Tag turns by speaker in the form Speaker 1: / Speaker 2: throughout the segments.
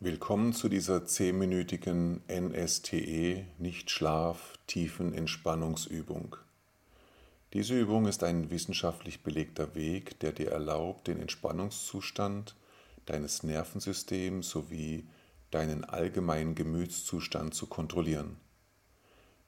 Speaker 1: Willkommen zu dieser zehnminütigen NSTE Nichtschlaf Tiefenentspannungsübung. Diese Übung ist ein wissenschaftlich belegter Weg, der dir erlaubt, den Entspannungszustand deines Nervensystems sowie deinen allgemeinen Gemütszustand zu kontrollieren.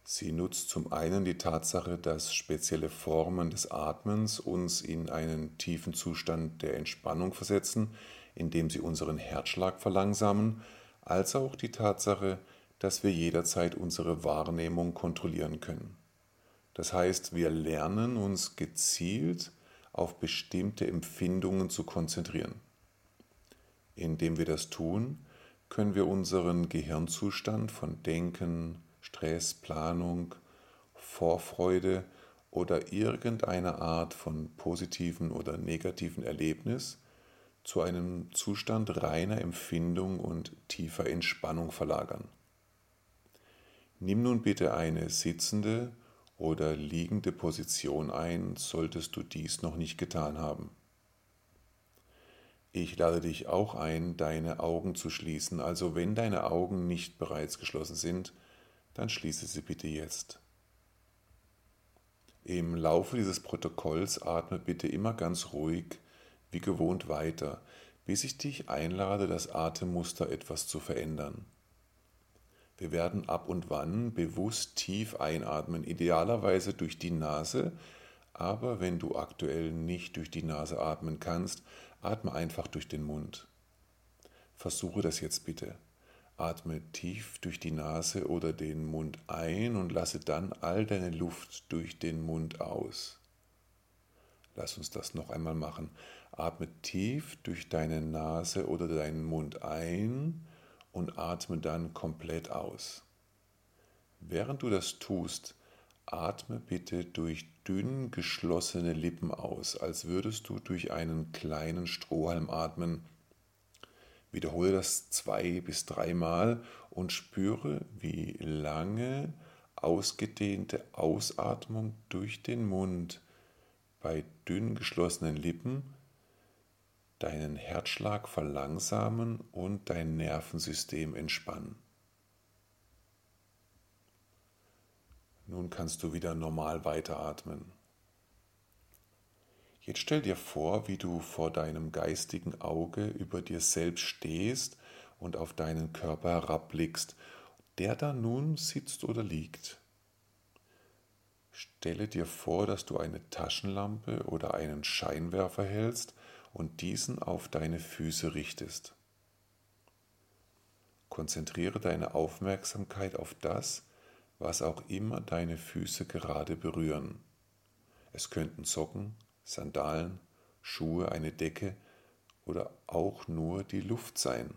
Speaker 1: Sie nutzt zum einen die Tatsache, dass spezielle Formen des Atmens uns in einen tiefen Zustand der Entspannung versetzen, indem sie unseren Herzschlag verlangsamen, als auch die Tatsache, dass wir jederzeit unsere Wahrnehmung kontrollieren können. Das heißt, wir lernen uns gezielt auf bestimmte Empfindungen zu konzentrieren. Indem wir das tun, können wir unseren Gehirnzustand von Denken, Stress, Planung, Vorfreude oder irgendeiner Art von positiven oder negativen Erlebnis zu einem Zustand reiner Empfindung und tiefer Entspannung verlagern. Nimm nun bitte eine sitzende oder liegende Position ein, solltest du dies noch nicht getan haben. Ich lade dich auch ein, deine Augen zu schließen, also wenn deine Augen nicht bereits geschlossen sind, dann schließe sie bitte jetzt. Im Laufe dieses Protokolls atme bitte immer ganz ruhig wie gewohnt weiter, bis ich dich einlade, das Atemmuster etwas zu verändern. Wir werden ab und wann bewusst tief einatmen, idealerweise durch die Nase, aber wenn du aktuell nicht durch die Nase atmen kannst, atme einfach durch den Mund. Versuche das jetzt bitte. Atme tief durch die Nase oder den Mund ein und lasse dann all deine Luft durch den Mund aus. Lass uns das noch einmal machen. Atme tief durch deine Nase oder deinen Mund ein und atme dann komplett aus. Während du das tust, atme bitte durch dünn geschlossene Lippen aus, als würdest du durch einen kleinen Strohhalm atmen Wiederhole das zwei bis dreimal und spüre, wie lange ausgedehnte Ausatmung durch den Mund bei dünn geschlossenen Lippen deinen Herzschlag verlangsamen und dein Nervensystem entspannen. Nun kannst du wieder normal weiteratmen. Jetzt stell dir vor, wie du vor deinem geistigen Auge über dir selbst stehst und auf deinen Körper herabblickst, der da nun sitzt oder liegt. Stelle dir vor, dass du eine Taschenlampe oder einen Scheinwerfer hältst und diesen auf deine Füße richtest. Konzentriere deine Aufmerksamkeit auf das, was auch immer deine Füße gerade berühren. Es könnten Socken, Sandalen, Schuhe, eine Decke oder auch nur die Luft sein.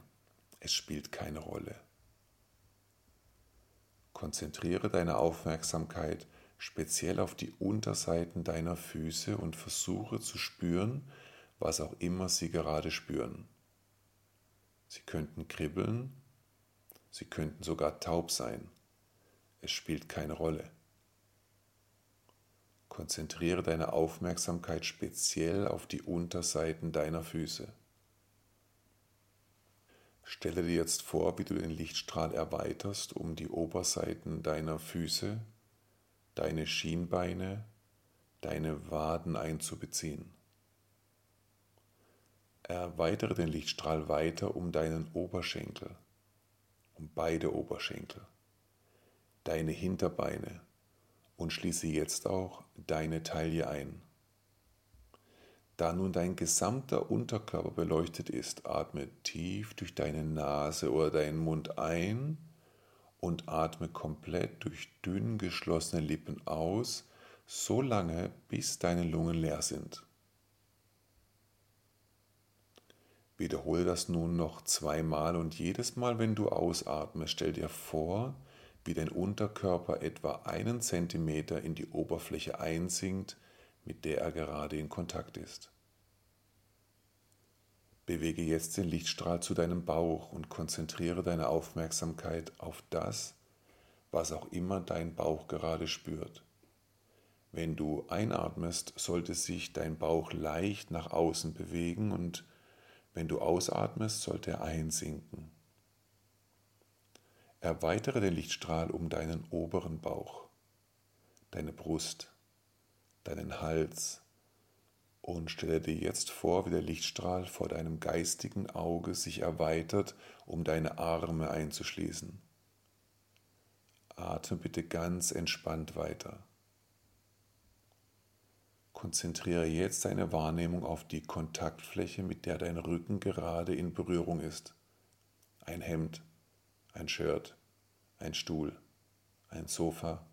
Speaker 1: Es spielt keine Rolle. Konzentriere deine Aufmerksamkeit speziell auf die Unterseiten deiner Füße und versuche zu spüren, was auch immer sie gerade spüren. Sie könnten kribbeln, sie könnten sogar taub sein. Es spielt keine Rolle. Konzentriere deine Aufmerksamkeit speziell auf die Unterseiten deiner Füße. Stelle dir jetzt vor, wie du den Lichtstrahl erweiterst, um die Oberseiten deiner Füße, deine Schienbeine, deine Waden einzubeziehen. Erweitere den Lichtstrahl weiter um deinen Oberschenkel, um beide Oberschenkel, deine Hinterbeine, und schließe jetzt auch deine Taille ein. Da nun dein gesamter Unterkörper beleuchtet ist, atme tief durch deine Nase oder deinen Mund ein und atme komplett durch dünn geschlossene Lippen aus, so lange bis deine Lungen leer sind. Wiederhole das nun noch zweimal und jedes Mal, wenn du ausatmest, stell dir vor, wie dein Unterkörper etwa einen Zentimeter in die Oberfläche einsinkt, mit der er gerade in Kontakt ist. Bewege jetzt den Lichtstrahl zu deinem Bauch und konzentriere deine Aufmerksamkeit auf das, was auch immer dein Bauch gerade spürt. Wenn du einatmest, sollte sich dein Bauch leicht nach außen bewegen und wenn du ausatmest, sollte er einsinken. Erweitere den Lichtstrahl um deinen oberen Bauch, deine Brust, deinen Hals und stelle dir jetzt vor, wie der Lichtstrahl vor deinem geistigen Auge sich erweitert, um deine Arme einzuschließen. Atme bitte ganz entspannt weiter. Konzentriere jetzt deine Wahrnehmung auf die Kontaktfläche, mit der dein Rücken gerade in Berührung ist. Ein Hemd, ein Shirt, ein Stuhl, ein Sofa,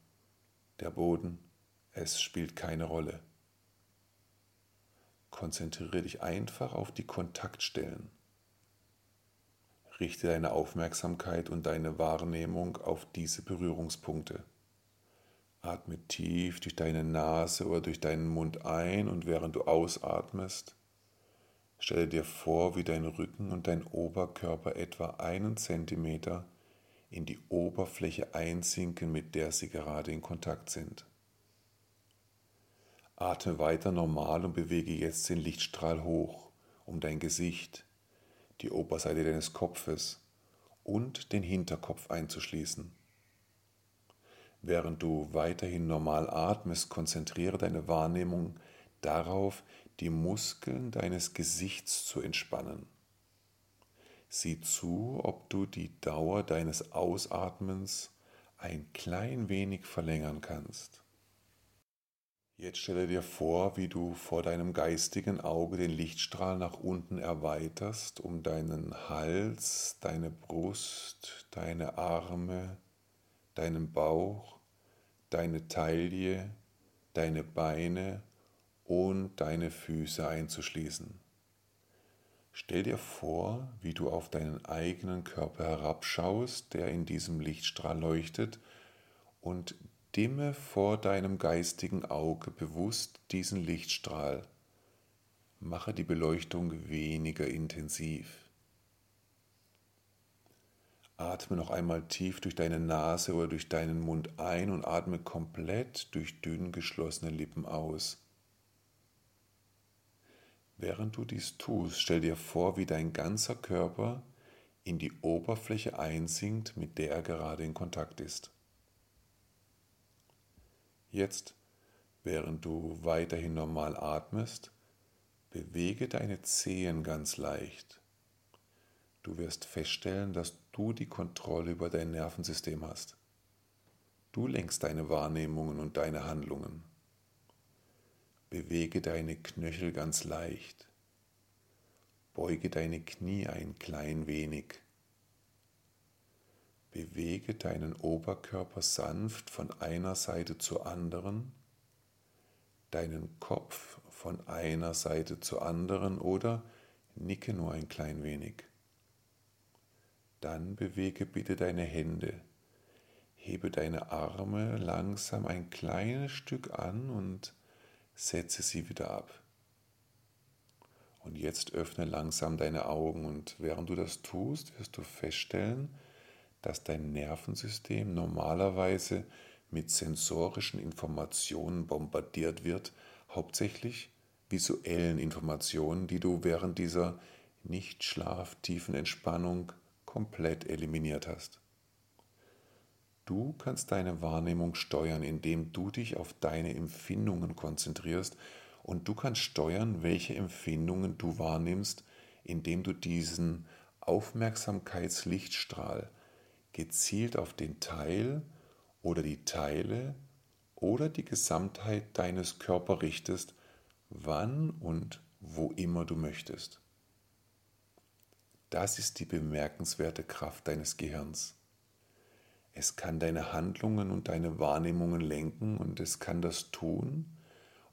Speaker 1: der Boden, es spielt keine Rolle. Konzentriere dich einfach auf die Kontaktstellen. Richte deine Aufmerksamkeit und deine Wahrnehmung auf diese Berührungspunkte. Atme tief durch deine Nase oder durch deinen Mund ein und während du ausatmest, Stelle dir vor, wie dein Rücken und dein Oberkörper etwa einen Zentimeter in die Oberfläche einsinken, mit der sie gerade in Kontakt sind. Atme weiter normal und bewege jetzt den Lichtstrahl hoch um dein Gesicht, die Oberseite deines Kopfes und den Hinterkopf einzuschließen. Während du weiterhin normal atmest, konzentriere deine Wahrnehmung darauf, die Muskeln deines Gesichts zu entspannen. Sieh zu, ob du die Dauer deines Ausatmens ein klein wenig verlängern kannst. Jetzt stelle dir vor, wie du vor deinem geistigen Auge den Lichtstrahl nach unten erweiterst, um deinen Hals, deine Brust, deine Arme, deinen Bauch, deine Taille, deine Beine und deine Füße einzuschließen. Stell dir vor, wie du auf deinen eigenen Körper herabschaust, der in diesem Lichtstrahl leuchtet, und dimme vor deinem geistigen Auge bewusst diesen Lichtstrahl. Mache die Beleuchtung weniger intensiv. Atme noch einmal tief durch deine Nase oder durch deinen Mund ein und atme komplett durch dünn geschlossene Lippen aus. Während du dies tust, stell dir vor, wie dein ganzer Körper in die Oberfläche einsinkt, mit der er gerade in Kontakt ist. Jetzt, während du weiterhin normal atmest, bewege deine Zehen ganz leicht. Du wirst feststellen, dass du die Kontrolle über dein Nervensystem hast. Du lenkst deine Wahrnehmungen und deine Handlungen. Bewege deine Knöchel ganz leicht. Beuge deine Knie ein klein wenig. Bewege deinen Oberkörper sanft von einer Seite zur anderen, deinen Kopf von einer Seite zur anderen oder nicke nur ein klein wenig. Dann bewege bitte deine Hände. Hebe deine Arme langsam ein kleines Stück an und setze sie wieder ab. Und jetzt öffne langsam deine Augen und während du das tust, wirst du feststellen, dass dein Nervensystem normalerweise mit sensorischen Informationen bombardiert wird, hauptsächlich visuellen Informationen, die du während dieser nicht schlaftiefen Entspannung komplett eliminiert hast. Du kannst deine Wahrnehmung steuern, indem du dich auf deine Empfindungen konzentrierst und du kannst steuern, welche Empfindungen du wahrnimmst, indem du diesen Aufmerksamkeitslichtstrahl gezielt auf den Teil oder die Teile oder die Gesamtheit deines Körpers richtest, wann und wo immer du möchtest. Das ist die bemerkenswerte Kraft deines Gehirns. Es kann deine Handlungen und deine Wahrnehmungen lenken und es kann das tun,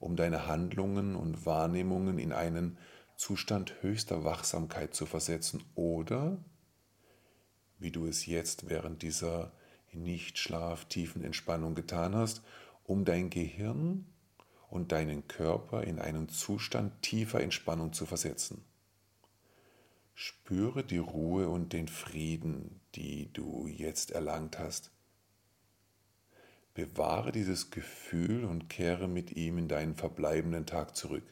Speaker 1: um deine Handlungen und Wahrnehmungen in einen Zustand höchster Wachsamkeit zu versetzen oder, wie du es jetzt während dieser nicht schlaftiefen Entspannung getan hast, um dein Gehirn und deinen Körper in einen Zustand tiefer Entspannung zu versetzen. Spüre die Ruhe und den Frieden, die du jetzt erlangt hast. Bewahre dieses Gefühl und kehre mit ihm in deinen verbleibenden Tag zurück.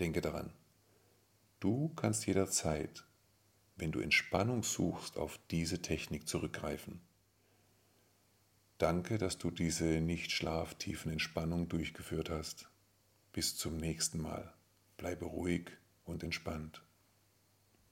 Speaker 1: Denke daran, du kannst jederzeit wenn du Entspannung suchst, auf diese Technik zurückgreifen. Danke, dass du diese nicht-schlaftiefen Entspannung durchgeführt hast. Bis zum nächsten Mal. Bleibe ruhig und entspannt.